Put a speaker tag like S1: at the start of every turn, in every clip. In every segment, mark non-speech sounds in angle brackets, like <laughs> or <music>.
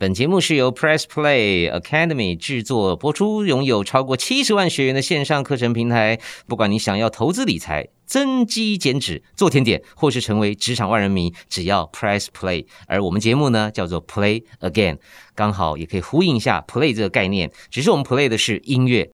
S1: 本节目是由 Press Play Academy 制作播出，拥有超过七十万学员的线上课程平台。不管你想要投资理财、增肌减脂、做甜点，或是成为职场万人迷，只要 Press Play。而我们节目呢，叫做 Play Again，刚好也可以呼应一下 Play 这个概念。只是我们 Play 的是音乐。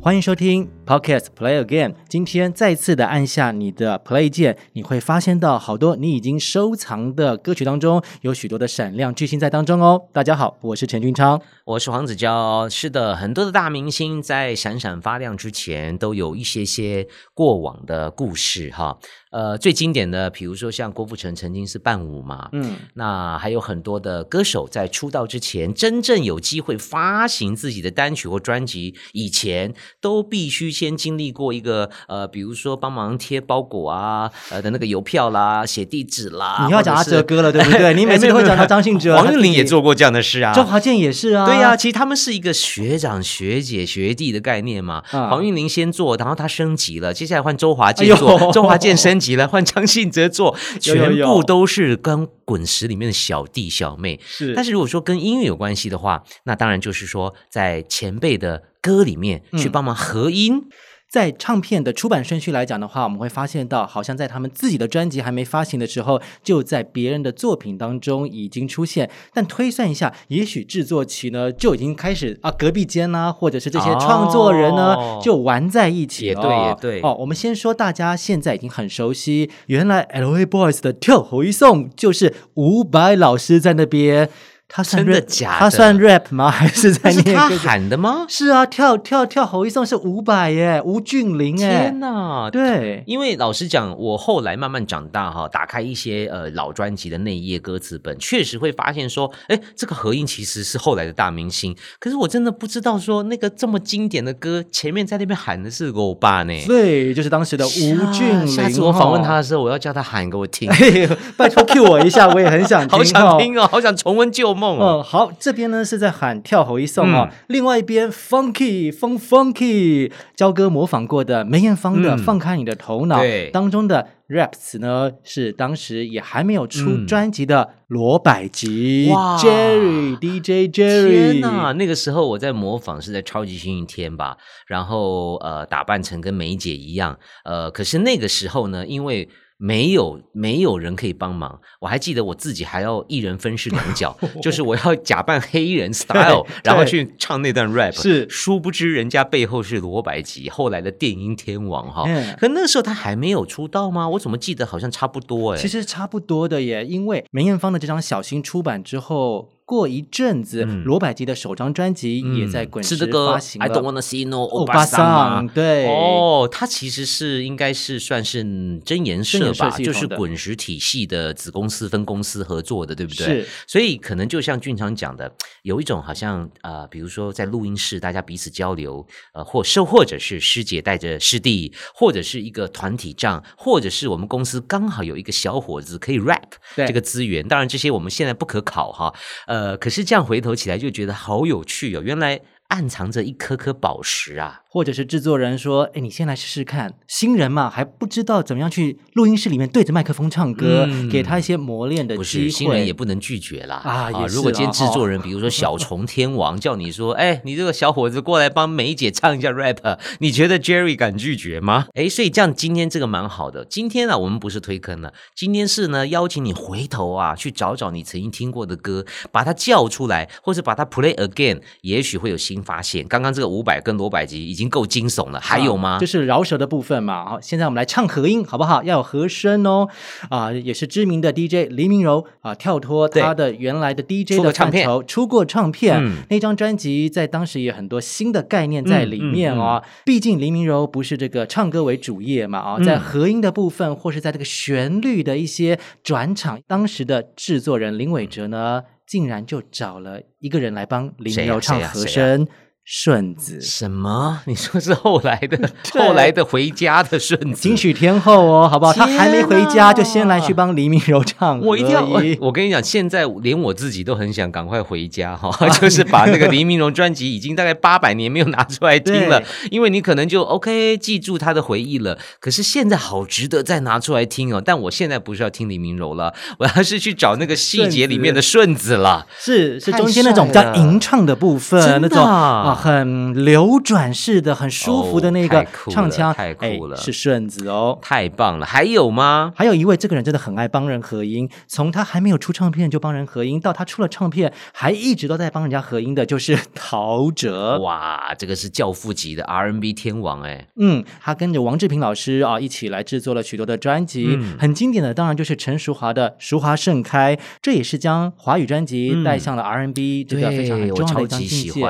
S2: 欢迎收听 Podcast Play Again。今天再次的按下你的 Play 键，你会发现到好多你已经收藏的歌曲当中，有许多的闪亮巨星在当中哦。大家好，我是陈俊昌，
S1: 我是黄子佼。是的，很多的大明星在闪闪发亮之前，都有一些些过往的故事哈。呃，最经典的，比如说像郭富城曾经是伴舞嘛，嗯，那还有很多的歌手在出道之前，真正有机会发行自己的单曲或专辑以前，都必须先经历过一个呃，比如说帮忙贴包裹啊，呃的那个邮票啦，写地址啦。
S2: 你要讲阿哲哥了，对不对？<laughs> 你每次都会讲到张信哲，<laughs>
S1: 黄韵玲也做过这样的事啊，
S2: 周华健也是啊，
S1: 对呀，其实他们是一个学长、学姐、学弟的概念嘛。黄韵玲先做，然后他升级了，接下来换周华健做，周华健升。级了，换张信哲做，<laughs> 全部都是跟滚石里面的小弟小妹。
S2: 是，
S1: 但是如果说跟音乐有关系的话，那当然就是说在前辈的歌里面去帮忙合音。
S2: 在唱片的出版顺序来讲的话，我们会发现到，好像在他们自己的专辑还没发行的时候，就在别人的作品当中已经出现。但推算一下，也许制作期呢就已经开始啊，隔壁间呢，或者是这些创作人呢就玩在一起
S1: 了。也对，也对。
S2: 哦，我们先说大家现在已经很熟悉，原来 L A Boys 的跳回送就是伍佰老师在那边。他
S1: 真的假的？
S2: 他算 rap 吗？<laughs> 还是在念？
S1: 他喊的吗？
S2: 是啊，跳跳跳，吼一送是伍佰耶，吴俊霖
S1: 哎，天哪！
S2: 对，
S1: 因为老实讲，我后来慢慢长大哈，打开一些呃老专辑的那一页歌词本，确实会发现说，哎，这个合音其实是后来的大明星。可是我真的不知道说，那个这么经典的歌，前面在那边喊的是欧巴呢？
S2: 对，就是当时的吴俊霖。
S1: 下次我访问他的时候，我要叫他喊给我听。<laughs>
S2: 拜托 Q 我一下，我也很想 <laughs> 听，
S1: 好想听哦，好想重温旧。梦
S2: 哦，好，这边呢是在喊跳吼一送啊，另外一边 funky 风 funky，焦哥模仿过的梅艳芳的放开你的头脑当中的 rap 词呢，是当时也还没有出专辑的罗百吉。Jerry DJ Jerry，
S1: 天哪，那个时候我在模仿是在超级星期天吧，然后呃打扮成跟梅姐一样，呃，可是那个时候呢，因为没有没有人可以帮忙，我还记得我自己还要一人分饰两 <laughs> 角，就是我要假扮黑衣人 <laughs> style，然后去唱那段 rap。
S2: 是，
S1: 殊不知人家背后是罗百吉，后来的电音天王哈。可那时候他还没有出道吗？我怎么记得好像差不多哎。
S2: 其实差不多的耶，因为梅艳芳的这张小新出版之后。过一阵子，罗百吉的首张专辑也在滚石发行了。
S1: I don't wanna see no
S2: 欧巴桑，对
S1: 哦，他其实是应该是算是真言社吧，就是滚石体系的子公司分公司合作的，对不对？
S2: 是，
S1: 所以可能就像俊昌讲的，有一种好像呃，比如说在录音室大家彼此交流，呃，或是或者是师姐带着师弟，或者是一个团体仗，或者是我们公司刚好有一个小伙子可以 rap 这个资源。当然这些我们现在不可考哈，呃。呃，可是这样回头起来就觉得好有趣哦，原来暗藏着一颗颗宝石啊。
S2: 或者是制作人说：“哎，你先来试试看，新人嘛还不知道怎么样去录音室里面对着麦克风唱歌，给他一些磨练的机会。
S1: 新人也不能拒绝啦啊！如果今天制作人，比如说 <laughs> 小虫天王叫你说：‘哎，你这个小伙子过来帮梅姐唱一下 rap’，你觉得 Jerry 敢拒绝吗？哎，所以这样今天这个蛮好的。今天呢，我们不是推坑了，今天是呢邀请你回头啊去找找你曾经听过的歌，把它叫出来，或是把它 play again，也许会有新发现。刚刚这个五百跟罗百吉。”已经够惊悚了，还有吗？
S2: 就是饶舌的部分嘛。好，现在我们来唱和音，好不好？要有和声哦。啊，也是知名的 DJ 黎明柔啊，跳脱他的原来的 DJ 的范畴，出过唱片。那张专辑在当时也很多新的概念在里面哦。毕竟黎明柔不是这个唱歌为主业嘛啊，在和音的部分或是在这个旋律的一些转场，当时的制作人林伟哲呢，竟然就找了一个人来帮黎明柔唱和声。顺子
S1: 什么？你说是后来的 <laughs> 后来的回家的顺子，
S2: 金曲天后哦，好不好？他还没回家，就先来去帮黎明柔唱。
S1: 我一定要我我跟你讲，现在连我自己都很想赶快回家哈，<laughs> 就是把那个黎明柔专辑已经大概八百年没有拿出来听了，因为你可能就 OK 记住他的回忆了。可是现在好值得再拿出来听哦。但我现在不是要听黎明柔了，我要是去找那个细节里面的顺子了，
S2: 是是中间那种比较吟唱的部分，那种啊。很流转式的、很舒服的那个唱腔，
S1: 太酷了，
S2: 是顺子哦，
S1: 太棒了！还有吗？
S2: 还有一位，这个人真的很爱帮人合音，从他还没有出唱片就帮人合音，到他出了唱片还一直都在帮人家合音的，就是陶喆。
S1: 哇，这个是教父级的 R&B 天王哎。
S2: 嗯，他跟着王志平老师啊一起来制作了许多的专辑，很经典的当然就是陈淑华的《淑华盛开》，这也是将华语专辑带向了 R&B 这个非常重要的一张境界。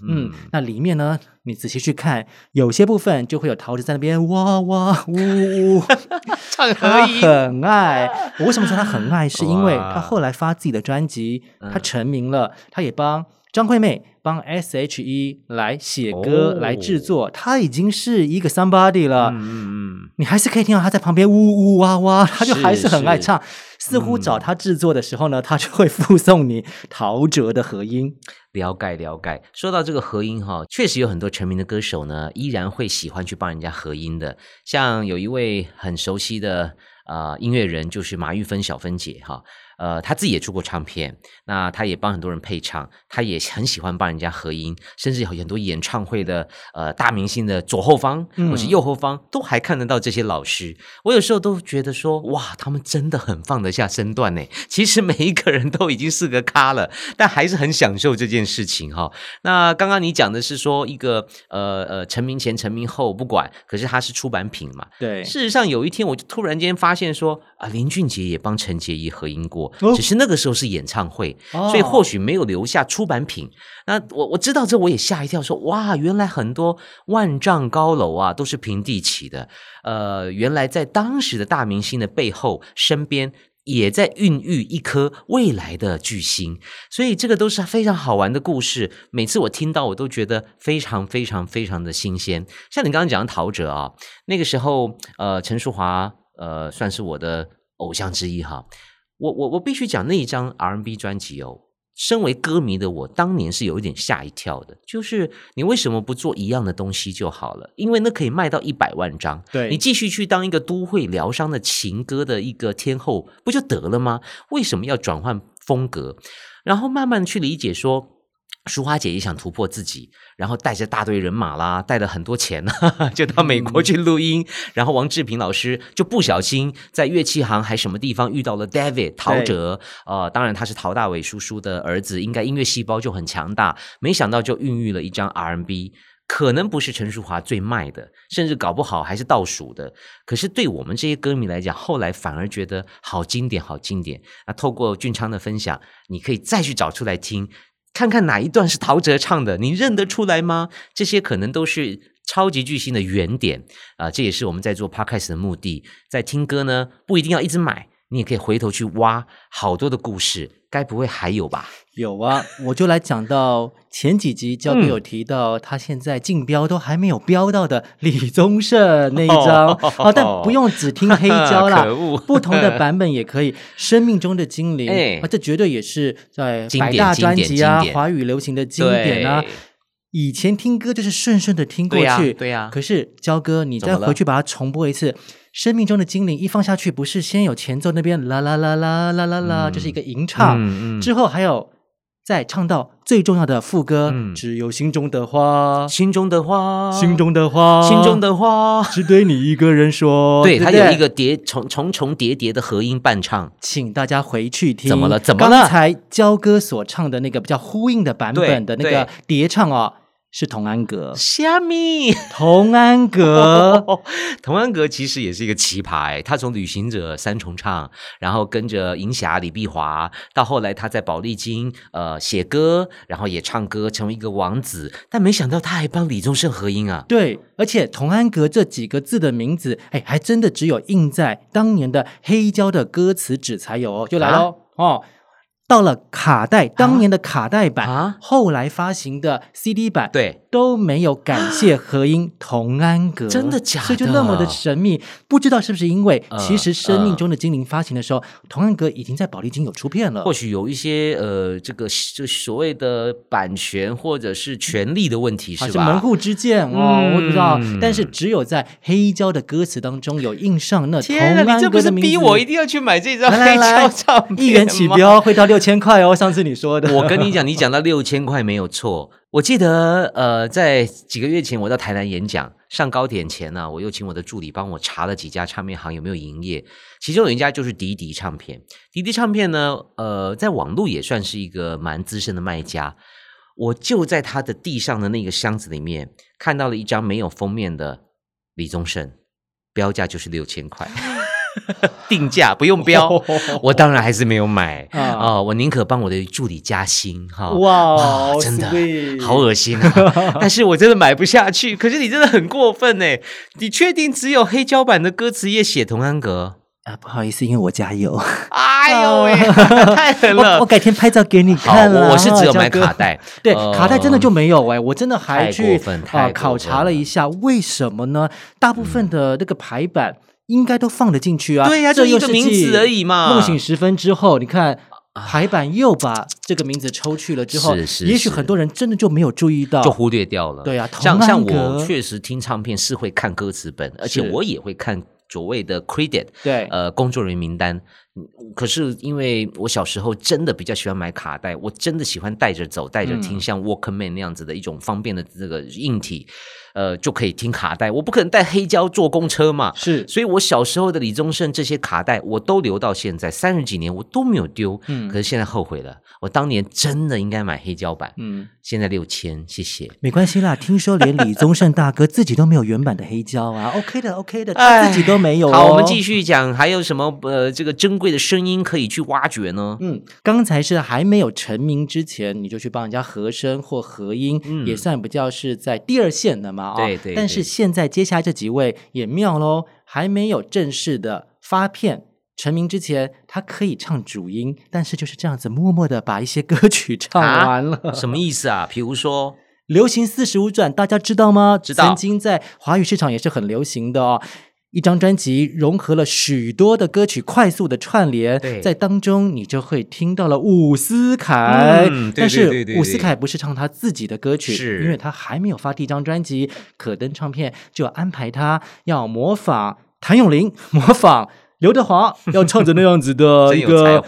S2: 嗯。那里面呢，你仔细去看，有些部分就会有桃子在那边哇哇呜呜，
S1: 唱
S2: 他很爱。我为什么说他很爱？是因为他后来发自己的专辑，他成名了，他也帮张惠妹、帮 S.H.E 来写歌、来制作，她已经是一个 somebody 了。嗯嗯，你还是可以听到她在旁边呜呜哇哇，她就还是很爱唱。似乎找她制作的时候呢，他就会附送你陶喆的和音。
S1: 了解了解。说到这个和音哈，确实有很多成名的歌手呢，依然会喜欢去帮人家合音的。像有一位很熟悉的啊音乐人，就是马玉芬小芬姐哈。呃，她自己也出过唱片，那她也帮很多人配唱，她也很喜欢帮人家合音，甚至有很多演唱会的呃大明星的左后方或是右后方都还看得到这些老师。我有时候都觉得说，哇，他们真的很放得下身段呢。其实每一个人都已经是个咖了，但还是很享受这件事情哈。那刚刚你讲的是说一个呃呃成名前成名后不管，可是他是出版品嘛？
S2: 对。
S1: 事实上有一天我就突然间发现说啊，林俊杰也帮陈洁仪合音过。只是那个时候是演唱会，所以或许没有留下出版品。那我我知道这，我也吓一跳，说哇，原来很多万丈高楼啊都是平地起的。呃，原来在当时的大明星的背后，身边也在孕育一颗未来的巨星。所以这个都是非常好玩的故事。每次我听到，我都觉得非常非常非常的新鲜。像你刚刚讲的陶喆啊，那个时候呃，陈淑华呃，算是我的偶像之一哈。我我我必须讲那一张 R&B 专辑哦，身为歌迷的我当年是有一点吓一跳的，就是你为什么不做一样的东西就好了？因为那可以卖到一百万张，
S2: 对
S1: 你继续去当一个都会疗伤的情歌的一个天后不就得了吗？为什么要转换风格？然后慢慢去理解说。淑华姐也想突破自己，然后带着大队人马啦，带了很多钱，<laughs> 就到美国去录音。然后王志平老师就不小心在乐器行还什么地方遇到了 David 陶喆，呃，当然他是陶大伟叔叔的儿子，应该音乐细胞就很强大。没想到就孕育了一张 R&B，可能不是陈淑华最卖的，甚至搞不好还是倒数的。可是对我们这些歌迷来讲，后来反而觉得好经典，好经典。那透过俊昌的分享，你可以再去找出来听。看看哪一段是陶喆唱的，你认得出来吗？这些可能都是超级巨星的原点啊！这也是我们在做 podcast 的目的。在听歌呢，不一定要一直买，你也可以回头去挖好多的故事。该不会还有吧？
S2: 有啊，我就来讲到前几集，焦哥有提到他现在竞标都还没有标到的李宗盛那一张啊，但不用只听黑 <laughs> 胶啦，不同的 <laughs> 版本也可以。生命中的精灵啊，这绝对也是在百大专辑啊，华语流行的经典啊。以前听歌就是顺顺的听过去，
S1: 对呀。
S2: 可是焦哥，你再回去把它重播一次。生命中的精灵一放下去，不是先有前奏那边啦啦啦啦啦啦啦，这是一个吟唱，之后还有再唱到最重要的副歌，只有心中的话，
S1: 心中的话，
S2: 心中的话，
S1: 心中的话，
S2: 只对你一个人说。
S1: 对，它有一个叠重重重叠叠的合音伴唱，
S2: 请大家回去听。
S1: 怎么了？怎么了？
S2: 刚才焦哥所唱的那个比较呼应的版本的那个叠唱哦。是童安格，
S1: 虾米？
S2: 童安格，<laughs>
S1: 童安格其实也是一个奇葩。他从旅行者三重唱，然后跟着银霞、李碧华，到后来他在宝丽金呃写歌，然后也唱歌，成为一个王子。但没想到他还帮李宗盛合音啊！
S2: 对，而且童安格这几个字的名字，哎，还真的只有印在当年的黑胶的歌词纸才有哦。就来喽哦。到了卡带，当年的卡带版啊，后来发行的 CD 版，
S1: 对，
S2: 都没有感谢和音童安格，
S1: 真的假的？
S2: 所以就那么的神秘，不知道是不是因为其实《生命中的精灵》发行的时候，童安格已经在宝丽金有出片了。
S1: 或许有一些呃，这个就所谓的版权或者是权利的问题，是吧？
S2: 门户之见哦，我不知道。但是只有在黑胶的歌词当中有印上那童安格的名字。
S1: 逼我一定要去买这张黑胶唱片，
S2: 一元起标会到六。千块哦，上次你说的。
S1: 我跟你讲，你讲到六千块没有错。我记得，呃，在几个月前我到台南演讲，上高点前呢，我又请我的助理帮我查了几家唱片行有没有营业，其中有一家就是迪迪唱片。迪迪唱片呢，呃，在网络也算是一个蛮资深的卖家。我就在他的地上的那个箱子里面看到了一张没有封面的李宗盛，标价就是六千块。<laughs> 定价不用标，我当然还是没有买啊！我宁可帮我的助理加薪哈！哇，真的好恶心啊！<laughs> 但是我真的买不下去。可是你真的很过分哎！你确定只有黑胶版的歌词页写童安格
S2: 啊？不好意思，因为我家有。
S1: 哎呦喂，太狠了！
S2: 我改天拍照给你看
S1: 了。我是只有买卡带，
S2: 对，卡带真的就没有哎！我真的还去啊考察了一下，为什么呢？大部分的那个排版。应该都放得进去啊！
S1: 对呀，就一个名字而已嘛。
S2: 梦醒时分之后，你看排版又把这个名字抽去了之后，也许很多人真的就没有注意到，
S1: 就忽略掉了。
S2: 对啊，
S1: 像像我确实听唱片是会看歌词本，而且我也会看所谓的 credit，
S2: 对，
S1: 呃，工作人员名单。可是因为我小时候真的比较喜欢买卡带，我真的喜欢带着走、带着听，像 Walkman 那样子的一种方便的这个硬体。呃，就可以听卡带，我不可能带黑胶坐公车嘛。
S2: 是，
S1: 所以我小时候的李宗盛这些卡带，我都留到现在三十几年，我都没有丢。嗯，可是现在后悔了，我当年真的应该买黑胶版。嗯，现在六千，谢谢。
S2: 没关系啦，听说连李宗盛大哥自己都没有原版的黑胶啊。OK 的，OK 的，他自己都没有。
S1: 好，我们继续讲，还有什么呃，这个珍贵的声音可以去挖掘呢？
S2: 嗯，刚才是还没有成名之前，你就去帮人家和声或和音，也算不叫是在第二线的嘛。
S1: 对对。
S2: 但是现在接下来这几位也妙喽，还没有正式的发片成名之前，他可以唱主音，但是就是这样子默默的把一些歌曲唱完了。
S1: 什么意思啊？比如说《
S2: 流行四十五转》，大家知道吗？
S1: 知道，
S2: 曾经在华语市场也是很流行的哦。一张专辑融合了许多的歌曲，快速的串联，在当中你就会听到了伍思凯。但是伍思凯不是唱他自己的歌曲，
S1: 是
S2: 因为他还没有发第一张专辑，可登唱片就安排他要模仿谭咏麟，模仿刘德华，要唱着那样子的 <laughs> 一个。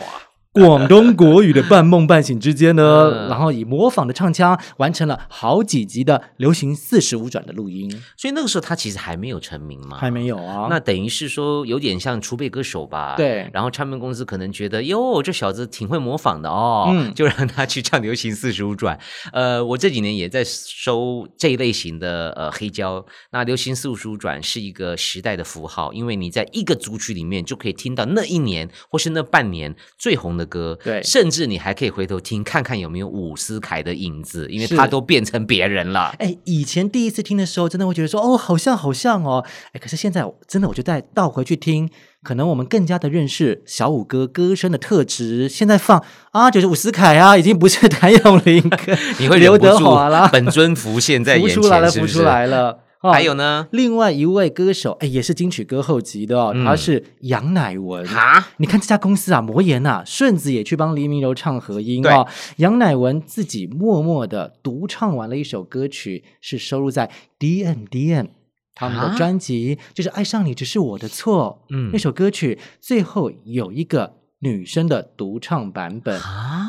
S2: 广东国语的半梦半醒之间呢，<laughs> 然后以模仿的唱腔完成了好几集的流行四十五转的录音，
S1: 所以那个时候他其实还没有成名嘛，
S2: 还没有啊。
S1: 那等于是说有点像储备歌手吧？
S2: 对。
S1: 然后唱片公司可能觉得哟，这小子挺会模仿的哦，就让他去唱流行四十五转。呃，我这几年也在收这一类型的呃黑胶。那流行四十五转是一个时代的符号，因为你在一个组曲里面就可以听到那一年或是那半年最红的。歌
S2: 对，
S1: 甚至你还可以回头听，看看有没有伍思凯的影子，因为他都变成别人了。
S2: 哎，以前第一次听的时候，真的会觉得说，哦，好像好像哦。哎，可是现在真的，我就再倒回去听，可能我们更加的认识小五哥歌声的特质。现在放啊，就是伍思凯啊，已经不是谭咏麟，<laughs>
S1: 你会刘德华了，本尊浮现在眼前，
S2: 浮出来了，浮出来了。
S1: 还有呢，
S2: 另外一位歌手，哎，也是金曲歌后级的哦，他是杨乃文啊。你看这家公司啊，魔岩呐，顺子也去帮黎明柔唱和音哦。杨乃文自己默默的独唱完了一首歌曲，是收录在 D M D M 他们的专辑，就是《爱上你只是我的错》。嗯，那首歌曲最后有一个。女生的独唱版本，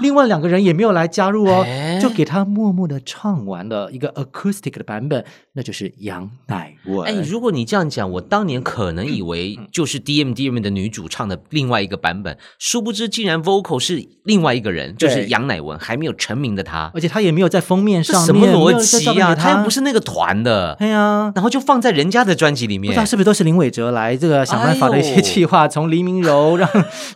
S2: 另外两个人也没有来加入哦，就给他默默的唱完了一个 acoustic 的版本，那就是杨乃文。
S1: 哎，如果你这样讲，我当年可能以为就是 D M D M 的女主唱的另外一个版本，殊不知竟然 vocal 是另外一个人，就是杨乃文，还没有成名的他，
S2: 而且他也没有在封面上，
S1: 什么逻辑啊？他又不是那个团的，
S2: 哎呀，
S1: 然后就放在人家的专辑里面，
S2: 不知道是不是都是林伟哲来这个想办法的一些计划，从黎明柔让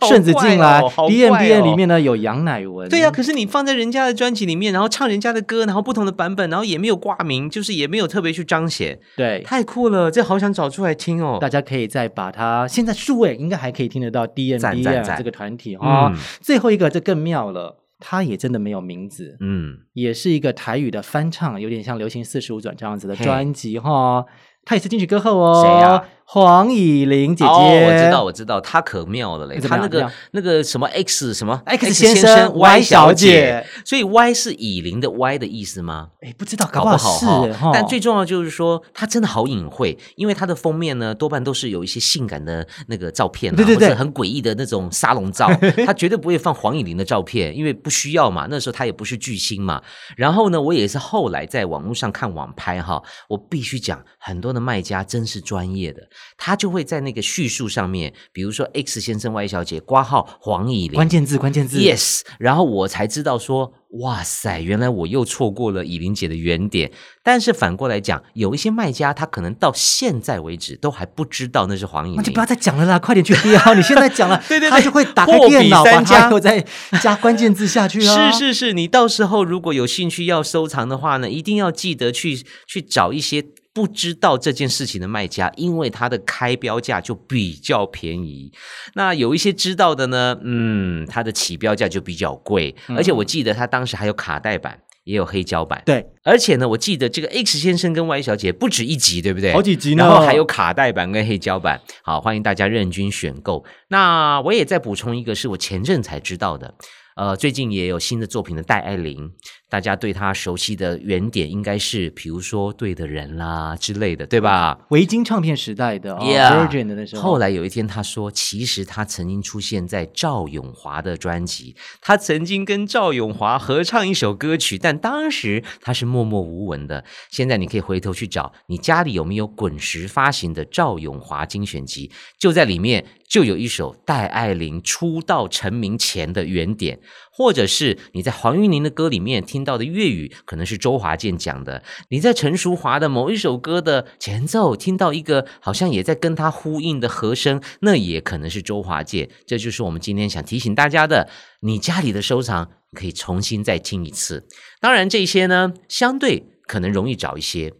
S2: 顺子进来，D M D M 里面呢有杨乃文，
S1: 对呀，可是你放在人家的专辑里面，然后。唱人家的歌，然后不同的版本，然后也没有挂名，就是也没有特别去彰显，
S2: 对，
S1: 太酷了，这好想找出来听哦。
S2: 大家可以再把它，现在数位应该还可以听得到 D N D 啊这个团体哈。最后一个这更妙了，它也真的没有名字，嗯，也是一个台语的翻唱，有点像流行四十五转这样子的专辑哈。他也是金曲歌后哦，
S1: 谁呀？
S2: 黄以玲姐姐，
S1: 我知道，我知道，她可妙了嘞。她那个那个什么 X 什么
S2: X 先生 Y 小姐，
S1: 所以 Y 是以玲的 Y 的意思吗？
S2: 哎，不知道，搞不好是。
S1: 但最重要就是说，她真的好隐晦，因为她的封面呢，多半都是有一些性感的那个照片，
S2: 对对对，
S1: 很诡异的那种沙龙照。<laughs> 她绝对不会放黄以玲的照片，因为不需要嘛。那时候她也不是巨星嘛。然后呢，我也是后来在网络上看网拍哈，我必须讲，很多的卖家真是专业的，他就会在。那个叙述上面，比如说 X 先生、Y 小姐挂号黄以玲，
S2: 关键字关键字
S1: ，yes，然后我才知道说，哇塞，原来我又错过了以玲姐的原点。但是反过来讲，有一些卖家他可能到现在为止都还不知道那是黄以玲，
S2: 那就不要再讲了啦，快点去标！你现在讲了，<laughs>
S1: 对对，
S2: 他就会打开电脑，把它又再加关键字下去
S1: 啊。<laughs> 是是是，你到时候如果有兴趣要收藏的话呢，一定要记得去去找一些。不知道这件事情的卖家，因为他的开标价就比较便宜。那有一些知道的呢，嗯，他的起标价就比较贵。而且我记得他当时还有卡带版，也有黑胶版。
S2: 对，
S1: 而且呢，我记得这个 X 先生跟 Y 小姐不止一集，对不对？
S2: 好几集呢。
S1: 然后还有卡带版跟黑胶版。好，欢迎大家任君选购。那我也再补充一个，是我前阵才知道的。呃，最近也有新的作品的戴爱玲。大家对她熟悉的原点应该是，比如说对的人啦之类的，对吧？
S2: 维京唱片时代的，Virgin 的那时候。
S1: 后来有一天他说，其实他曾经出现在赵永华的专辑，他曾经跟赵永华合唱一首歌曲，但当时他是默默无闻的。现在你可以回头去找，你家里有没有滚石发行的赵永华精选集？就在里面就有一首戴爱玲出道成名前的原点。或者是你在黄韵玲的歌里面听到的粤语，可能是周华健讲的；你在陈淑华的某一首歌的前奏听到一个好像也在跟他呼应的和声，那也可能是周华健。这就是我们今天想提醒大家的：你家里的收藏可以重新再听一次。当然，这些呢相对可能容易找一些，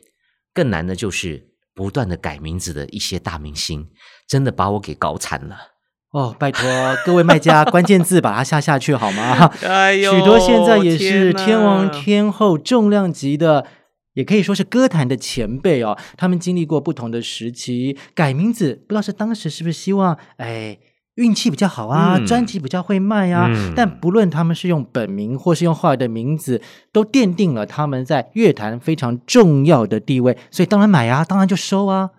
S1: 更难的就是不断的改名字的一些大明星，真的把我给搞惨了。
S2: 哦，拜托各位卖家，关键字把它下下去好吗？<laughs> 哎呦，许多现在也是天王天后重量级的，也可以说是歌坛的前辈哦。他们经历过不同的时期，改名字，不知道是当时是不是希望哎运气比较好啊，专辑比较会卖啊。但不论他们是用本名或是用后来的名字，都奠定了他们在乐坛非常重要的地位。所以当然买啊，当然就收啊。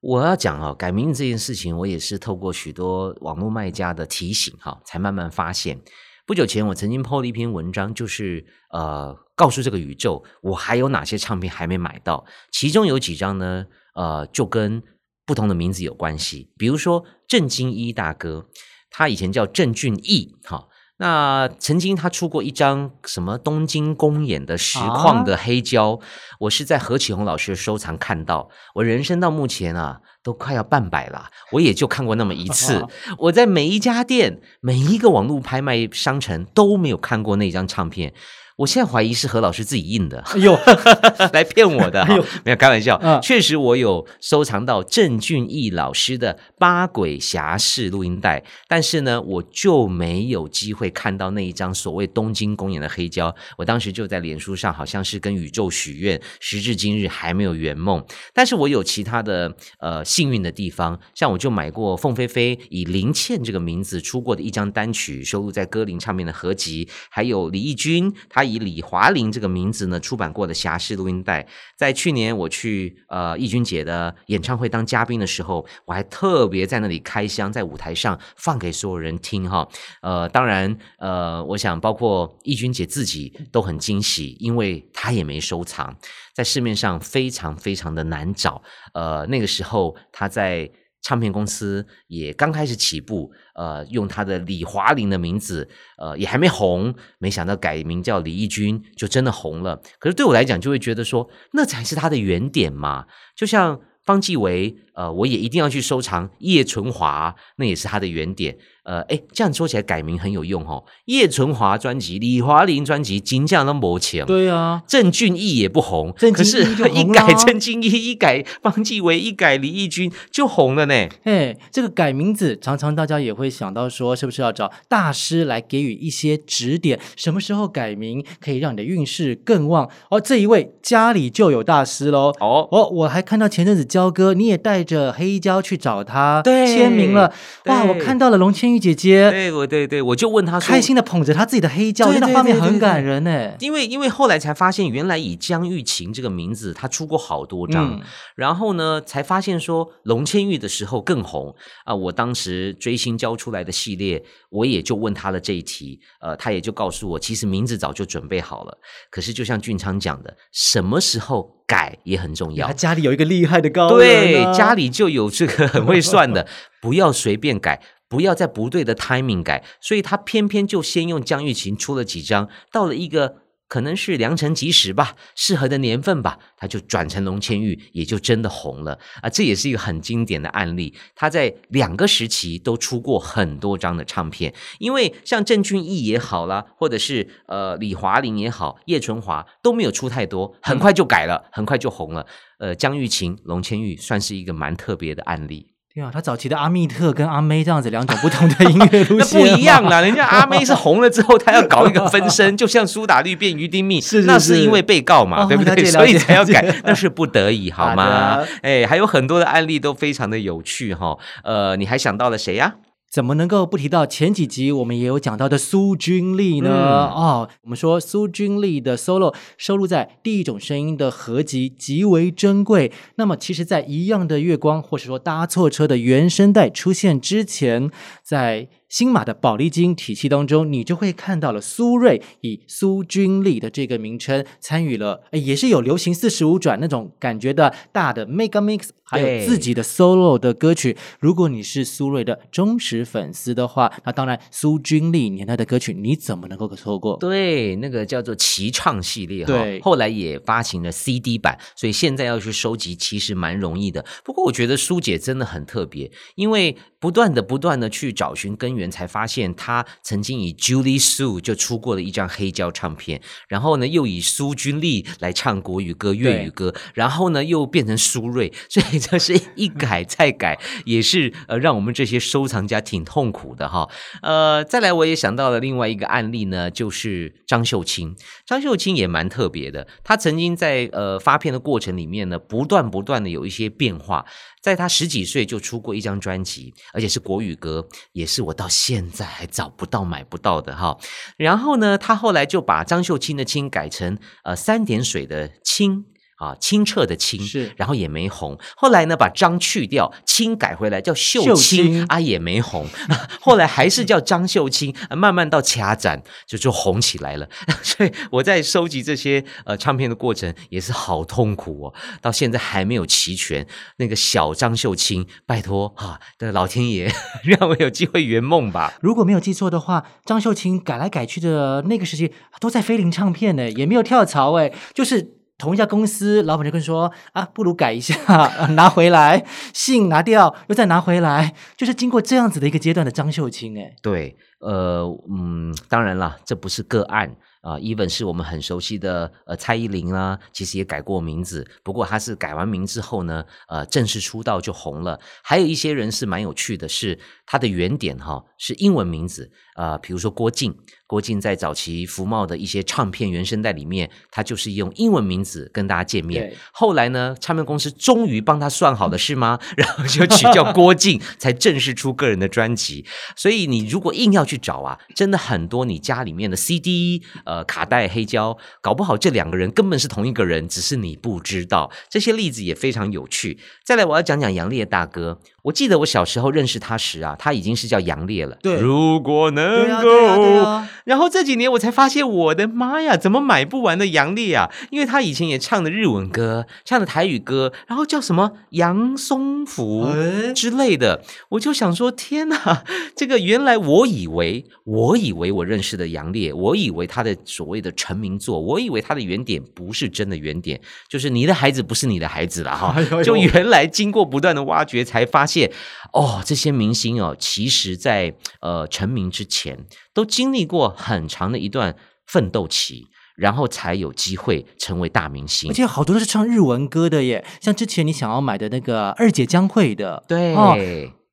S1: 我要讲哦，改名这件事情，我也是透过许多网络卖家的提醒哈，才慢慢发现。不久前，我曾经 PO 了一篇文章，就是呃，告诉这个宇宙，我还有哪些唱片还没买到。其中有几张呢，呃，就跟不同的名字有关系。比如说郑金一大哥，他以前叫郑俊义，哈。那曾经他出过一张什么东京公演的实况的黑胶，我是在何启宏老师的收藏看到。我人生到目前啊，都快要半百了，我也就看过那么一次。我在每一家店、每一个网络拍卖商城都没有看过那张唱片。我现在怀疑是何老师自己印的，哎呦，<laughs> 来骗我的，<laughs> 没有开玩笑。确实，我有收藏到郑俊义老师的《八鬼侠士》录音带，但是呢，我就没有机会看到那一张所谓东京公演的黑胶。我当时就在脸书上，好像是跟宇宙许愿，时至今日还没有圆梦。但是我有其他的呃幸运的地方，像我就买过凤飞飞以林倩这个名字出过的一张单曲，收录在歌林唱片的合集，还有李翊君他。以李华林这个名字呢出版过的侠士录音带，在去年我去呃易君姐的演唱会当嘉宾的时候，我还特别在那里开箱，在舞台上放给所有人听哈。呃，当然呃，我想包括易君姐自己都很惊喜，因为她也没收藏，在市面上非常非常的难找。呃，那个时候她在。唱片公司也刚开始起步，呃，用他的李华林的名字，呃，也还没红，没想到改名叫李翊君，就真的红了。可是对我来讲，就会觉得说，那才是他的原点嘛。就像方季韦，呃，我也一定要去收藏叶纯华，那也是他的原点。呃，哎，这样说起来改名很有用哦。叶纯华专辑、李华林专辑，金将都没钱。
S2: 对啊，
S1: 郑俊义也不红，可是一改郑俊义，一改方季韦，一改李义军就红了呢。
S2: 哎，这个改名字，常常大家也会想到说，是不是要找大师来给予一些指点？什么时候改名可以让你的运势更旺？哦，这一位家里就有大师喽。哦哦，我还看到前阵子焦哥，你也带着黑胶去找他签名了。哇，我看到了龙千。玉姐姐，
S1: 对，我对对，我就问她说，
S2: 开心的捧着她自己的黑胶，那画面很感人呢。
S1: 因为因为后来才发现，原来以江玉琴这个名字，她出过好多张，然后呢，才发现说龙千玉的时候更红啊。我当时追星交出来的系列，我也就问她了这一题，呃，她也就告诉我，其实名字早就准备好了。可是就像俊昌讲的，什么时候改也很重要。
S2: 他家里有一个厉害的高
S1: 对，家里就有这个很会算的，<laughs> 不要随便改。不要在不对的 timing 改，所以他偏偏就先用江玉琴出了几张，到了一个可能是良辰吉时吧，适合的年份吧，他就转成龙千玉，也就真的红了啊！这也是一个很经典的案例。他在两个时期都出过很多张的唱片，因为像郑俊逸也好啦，或者是呃李华林也好，叶纯华都没有出太多，很快就改了，很快就红了。呃，江玉琴、龙千玉算是一个蛮特别的案例。
S2: 对啊，他早期的阿密特跟阿妹这样子两种不同的音乐路
S1: 线，<laughs> 那不一样啦。人家阿妹是红了之后，他要搞一个分身，<laughs> 就像苏打绿变于丁密，
S2: 是
S1: 那是因为被告嘛，对不对？所以才要改，那是不得已，<laughs> 好吗？哎，还有很多的案例都非常的有趣哈。呃，你还想到了谁呀？
S2: 怎么能够不提到前几集我们也有讲到的苏君丽呢？哦，我们说苏君丽的 solo 收录在《第一种声音》的合集极为珍贵。那么，其实，在《一样的月光》或是说《搭错车》的原声带出现之前，在新马的宝丽金体系当中，你就会看到了苏芮以苏君丽的这个名称参与了，也是有流行四十五转那种感觉的大的 mega mix，还有自己的 solo 的歌曲。如果你是苏芮的忠实粉丝的话，那当然苏君丽年代的歌曲你怎么能够错过？
S1: 对，那个叫做齐唱系列，
S2: 对，
S1: 后来也发行了 CD 版，所以现在要去收集其实蛮容易的。不过我觉得苏姐真的很特别，因为不断的不断的去找寻根源。才发现他曾经以 Julie Sue 就出过了一张黑胶唱片，然后呢又以苏君丽来唱国语歌、粤语歌，然后呢又变成苏芮，所以这是一改再改，也是呃让我们这些收藏家挺痛苦的哈。呃，再来我也想到了另外一个案例呢，就是张秀清。张秀清也蛮特别的，他曾经在呃发片的过程里面呢，不断不断的有一些变化。在他十几岁就出过一张专辑，而且是国语歌，也是我到现在还找不到、买不到的哈。然后呢，他后来就把张秀清的“清”改成呃三点水的“清”。啊，清澈的清
S2: 是，
S1: 然后也没红。后来呢，把张去掉，清改回来叫秀清啊，也没红。<laughs> 后来还是叫张秀清，慢慢到掐展就就红起来了。<laughs> 所以我在收集这些呃唱片的过程也是好痛苦哦，到现在还没有齐全那个小张秀清，拜托哈的老天爷 <laughs> 让我有机会圆梦吧。
S2: 如果没有记错的话，张秀清改来改去的那个时期都在飞林唱片呢，也没有跳槽哎，就是。同一家公司，老板就跟说啊，不如改一下，<laughs> 拿回来，信拿掉，又再拿回来，就是经过这样子的一个阶段的张秀清，哎，
S1: 对，呃，嗯，当然了，这不是个案。啊，even 是我们很熟悉的呃蔡依林啦，其实也改过名字，不过她是改完名之后呢，呃正式出道就红了。还有一些人是蛮有趣的，是他的原点哈是英文名字啊，比如说郭靖，郭靖在早期福茂的一些唱片原声带里面，他就是用英文名字跟大家见面。后来呢，唱片公司终于帮他算好了是吗？<laughs> 然后就取叫郭靖，才正式出个人的专辑。所以你如果硬要去找啊，真的很多你家里面的 CD。呃，卡带黑胶，搞不好这两个人根本是同一个人，只是你不知道。这些例子也非常有趣。再来，我要讲讲杨烈大哥。我记得我小时候认识他时啊，他已经是叫杨烈了。
S2: 对，
S1: 如果能够。然后这几年我才发现，我的妈呀，怎么买不完的杨烈啊？因为他以前也唱的日文歌，唱的台语歌，然后叫什么杨松福之类的，我就想说，天哪，这个原来我以为，我以为我认识的杨烈，我以为他的所谓的成名作，我以为他的原点不是真的原点，就是你的孩子不是你的孩子了哈。就原来经过不断的挖掘，才发现哦，这些明星哦，其实在呃成名之前，都经历过很长的一段奋斗期，然后才有机会成为大明星。
S2: 而且好多都是唱日文歌的耶，像之前你想要买的那个二姐江蕙的，
S1: 对，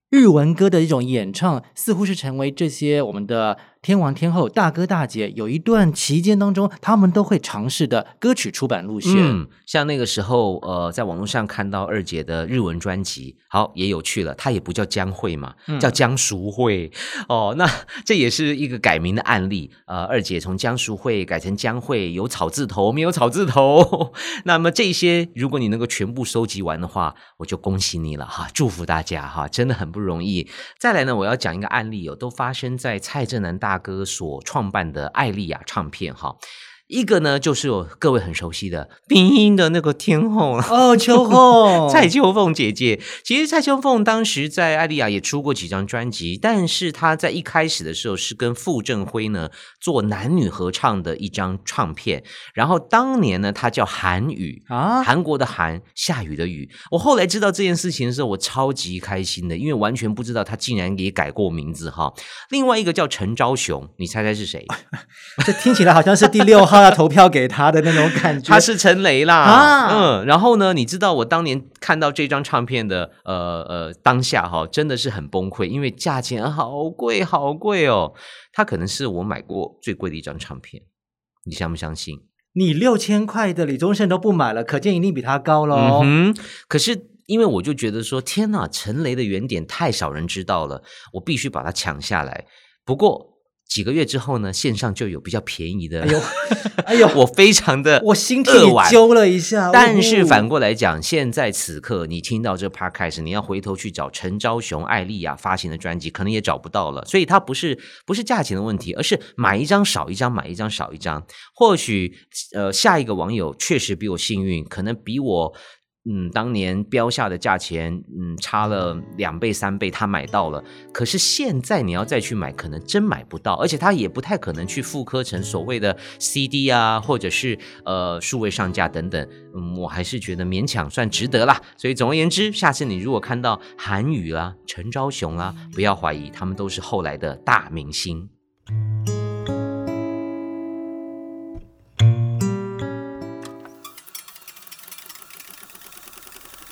S2: 日文歌的一种演唱，似乎是成为这些我们的。天王天后大哥大姐有一段期间当中，他们都会尝试的歌曲出版路线。嗯，
S1: 像那个时候，呃，在网络上看到二姐的日文专辑，好也有趣了。她也不叫江蕙嘛，叫江淑慧。哦，那这也是一个改名的案例。呃，二姐从江淑慧改成江蕙，有草字头，没有草字头。<laughs> 那么这些，如果你能够全部收集完的话，我就恭喜你了哈，祝福大家哈，真的很不容易。再来呢，我要讲一个案例哦，都发生在蔡正南大。大哥所创办的艾丽亚唱片，哈。一个呢，就是各位很熟悉的冰音的那个天后
S2: 哦，秋凤 <laughs>
S1: 蔡秋凤姐姐。其实蔡秋凤当时在艾丽亚也出过几张专辑，但是她在一开始的时候是跟傅正辉呢做男女合唱的一张唱片。然后当年呢，她叫韩语啊，韩国的韩，下雨的雨。我后来知道这件事情的时候，我超级开心的，因为完全不知道她竟然也改过名字哈。另外一个叫陈昭雄，你猜猜是谁？<laughs>
S2: 这听起来好像是第六号。要投票给他的那种感觉，
S1: 他是陈雷啦，啊嗯，然后呢，你知道我当年看到这张唱片的，呃呃，当下哈，真的是很崩溃，因为价钱好贵好贵哦，它可能是我买过最贵的一张唱片，你相不相信？
S2: 你六千块的李宗盛都不买了，可见一定比他高喽。
S1: 嗯，可是因为我就觉得说，天哪，陈雷的原点太少人知道了，我必须把它抢下来。不过。几个月之后呢，线上就有比较便宜的。哎呦，哎呦，<laughs> 我非常的
S2: 我心里揪了一下。
S1: 但是反过来讲，现在此刻你听到这 podcast，你要回头去找陈昭雄、艾丽亚发行的专辑，可能也找不到了。所以它不是不是价钱的问题，而是买一张少一张，买一张少一张。或许呃，下一个网友确实比我幸运，可能比我。嗯，当年标下的价钱，嗯，差了两倍三倍，他买到了。可是现在你要再去买，可能真买不到，而且他也不太可能去复刻成所谓的 CD 啊，或者是呃数位上架等等。嗯，我还是觉得勉强算值得啦。所以总而言之，下次你如果看到韩语啦、陈昭雄啦，不要怀疑，他们都是后来的大明星。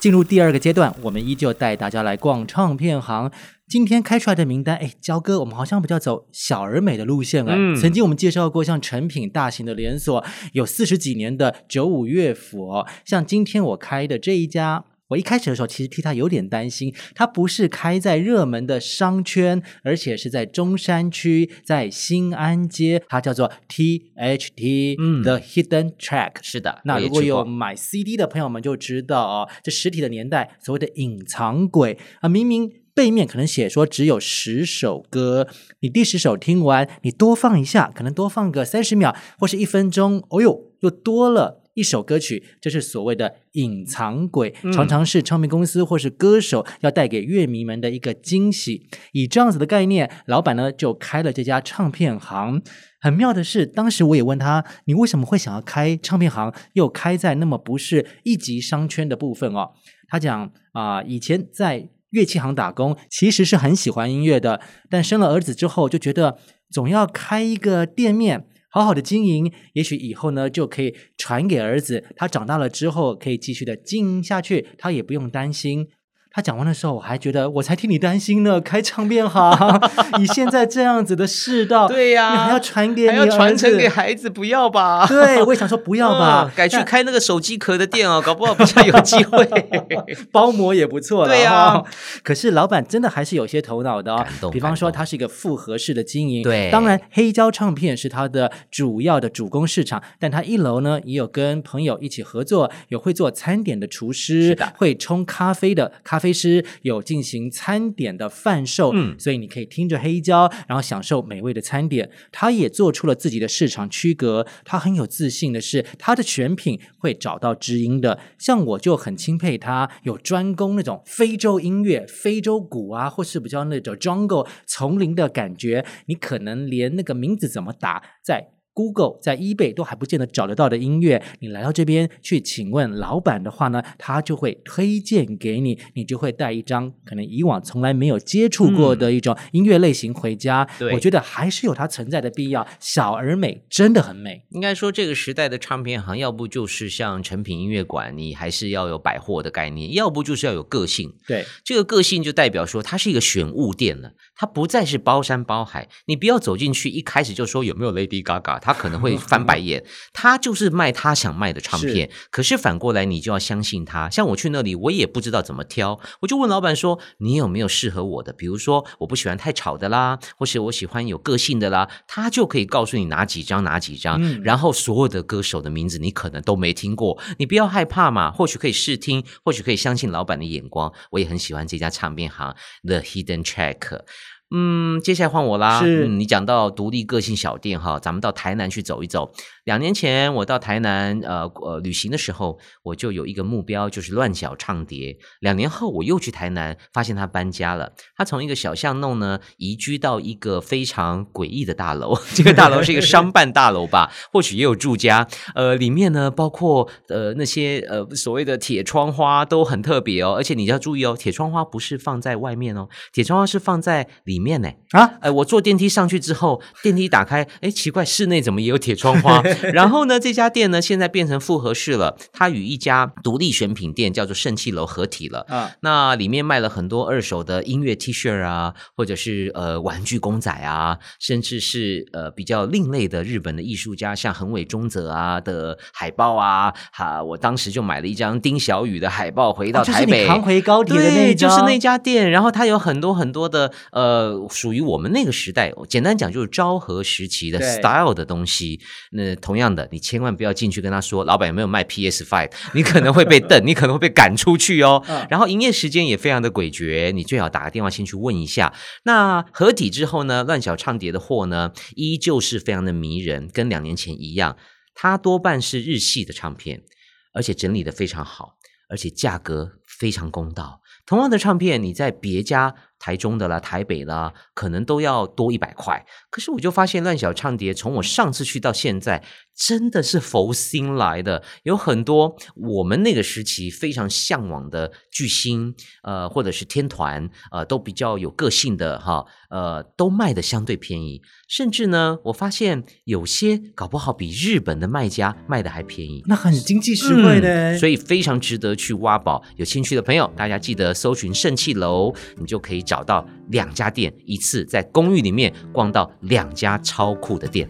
S2: 进入第二个阶段，我们依旧带大家来逛唱片行。今天开出来的名单，哎，焦哥，我们好像比较走小而美的路线了。曾经我们介绍过，像成品大型的连锁，有四十几年的九五乐府，像今天我开的这一家。我一开始的时候，其实替他有点担心。他不是开在热门的商圈，而且是在中山区，在新安街。它叫做 THT，嗯，The Hidden Track。
S1: 是的，
S2: 那如果有买 CD 的朋友们就知道哦，这实体的年代，所谓的隐藏鬼啊，明明背面可能写说只有十首歌，你第十首听完，你多放一下，可能多放个三十秒或是一分钟，哦呦，又多了。一首歌曲，这是所谓的隐藏鬼，常常是唱片公司或是歌手要带给乐迷们的一个惊喜。以这样子的概念，老板呢就开了这家唱片行。很妙的是，当时我也问他，你为什么会想要开唱片行，又开在那么不是一级商圈的部分哦？他讲啊，以前在乐器行打工，其实是很喜欢音乐的，但生了儿子之后，就觉得总要开一个店面。好好的经营，也许以后呢就可以传给儿子，他长大了之后可以继续的经营下去，他也不用担心。他讲完的时候，我还觉得我才替你担心呢。开唱片行，<laughs> 你现在这样子的世道，
S1: 对呀，
S2: 你还要传给
S1: 还要传承给孩子，不要吧？
S2: 对，我也想说不要吧，
S1: 改去开那个手机壳的店哦，<laughs> 搞不好比较有机会。<laughs>
S2: 包膜也不错，
S1: 对呀。
S2: 可是老板真的还是有些头脑的哦。比方说，他是一个复合式的经营，
S1: 对。
S2: 当然，黑胶唱片是他的主要的主攻市场，但他一楼呢也有跟朋友一起合作，有会做餐点的厨师，会冲咖啡的咖啡。啡师有进行餐点的贩售，嗯，所以你可以听着黑胶，然后享受美味的餐点。他也做出了自己的市场区隔，他很有自信的是，他的选品会找到知音的。像我就很钦佩他，有专攻那种非洲音乐、非洲鼓啊，或是比较那种 jungle 丛林的感觉，你可能连那个名字怎么打在。Google 在 eBay 都还不见得找得到的音乐，你来到这边去请问老板的话呢，他就会推荐给你，你就会带一张可能以往从来没有接触过的一种音乐类型回家。我觉得还是有它存在的必要。小而美，真的很美。
S1: 应该说这个时代的唱片行，要不就是像成品音乐馆，你还是要有百货的概念；要不就是要有个性。
S2: 对，
S1: 这个个性就代表说它是一个选物店了，它不再是包山包海。你不要走进去一开始就说有没有 Lady Gaga。他可能会翻白眼，<laughs> 他就是卖他想卖的唱片。可是反过来，你就要相信他。像我去那里，我也不知道怎么挑，我就问老板说：“你有没有适合我的？比如说，我不喜欢太吵的啦，或是我喜欢有个性的啦。”他就可以告诉你哪几张，哪几张。然后所有的歌手的名字，你可能都没听过，你不要害怕嘛。或许可以试听，或许可以相信老板的眼光。我也很喜欢这家唱片行，The Hidden Track。嗯，接下来换我啦。
S2: 是，
S1: 你讲到独立个性小店哈，咱们到台南去走一走。两年前我到台南呃呃旅行的时候，我就有一个目标，就是乱小唱碟。两年后我又去台南，发现他搬家了。他从一个小巷弄呢移居到一个非常诡异的大楼。这个大楼是一个商办大楼吧？或许也有住家。呃，里面呢包括呃那些呃所谓的铁窗花都很特别哦。而且你要注意哦，铁窗花不是放在外面哦，铁窗花是放在里面呢。啊，哎，我坐电梯上去之后，电梯打开，哎，奇怪，室内怎么也有铁窗花？<laughs> 然后呢，这家店呢，现在变成复合式了。它与一家独立选品店叫做盛气楼合体了。啊，那里面卖了很多二手的音乐 T 恤啊，或者是呃玩具公仔啊，甚至是呃比较另类的日本的艺术家，像横尾中泽啊的海报啊。哈，我当时就买了一张丁小雨的海报回到台北，
S2: 扛回高铁的
S1: 那就是那家店。然后它有很多很多的呃属于我们那个时代，简单讲就是昭和时期的 style 的东西。那同样的，你千万不要进去跟他说，老板有没有卖 PS Five？<laughs> 你可能会被瞪，<laughs> 你可能会被赶出去哦。然后营业时间也非常的诡谲，你最好打个电话先去问一下。那合体之后呢，乱小唱碟的货呢，依旧是非常的迷人，跟两年前一样。它多半是日系的唱片，而且整理的非常好，而且价格非常公道。同样的唱片，你在别家。台中的啦，台北啦，可能都要多一百块。可是我就发现乱小唱碟，从我上次去到现在，真的是佛心来的。有很多我们那个时期非常向往的巨星，呃，或者是天团，呃，都比较有个性的哈，呃，都卖的相对便宜。甚至呢，我发现有些搞不好比日本的卖家卖的还便宜，
S2: 那很经济实惠的，
S1: 所以非常值得去挖宝。有兴趣的朋友，大家记得搜寻盛气楼，你就可以找。找到两家店，一次在公寓里面逛到两家超酷的店。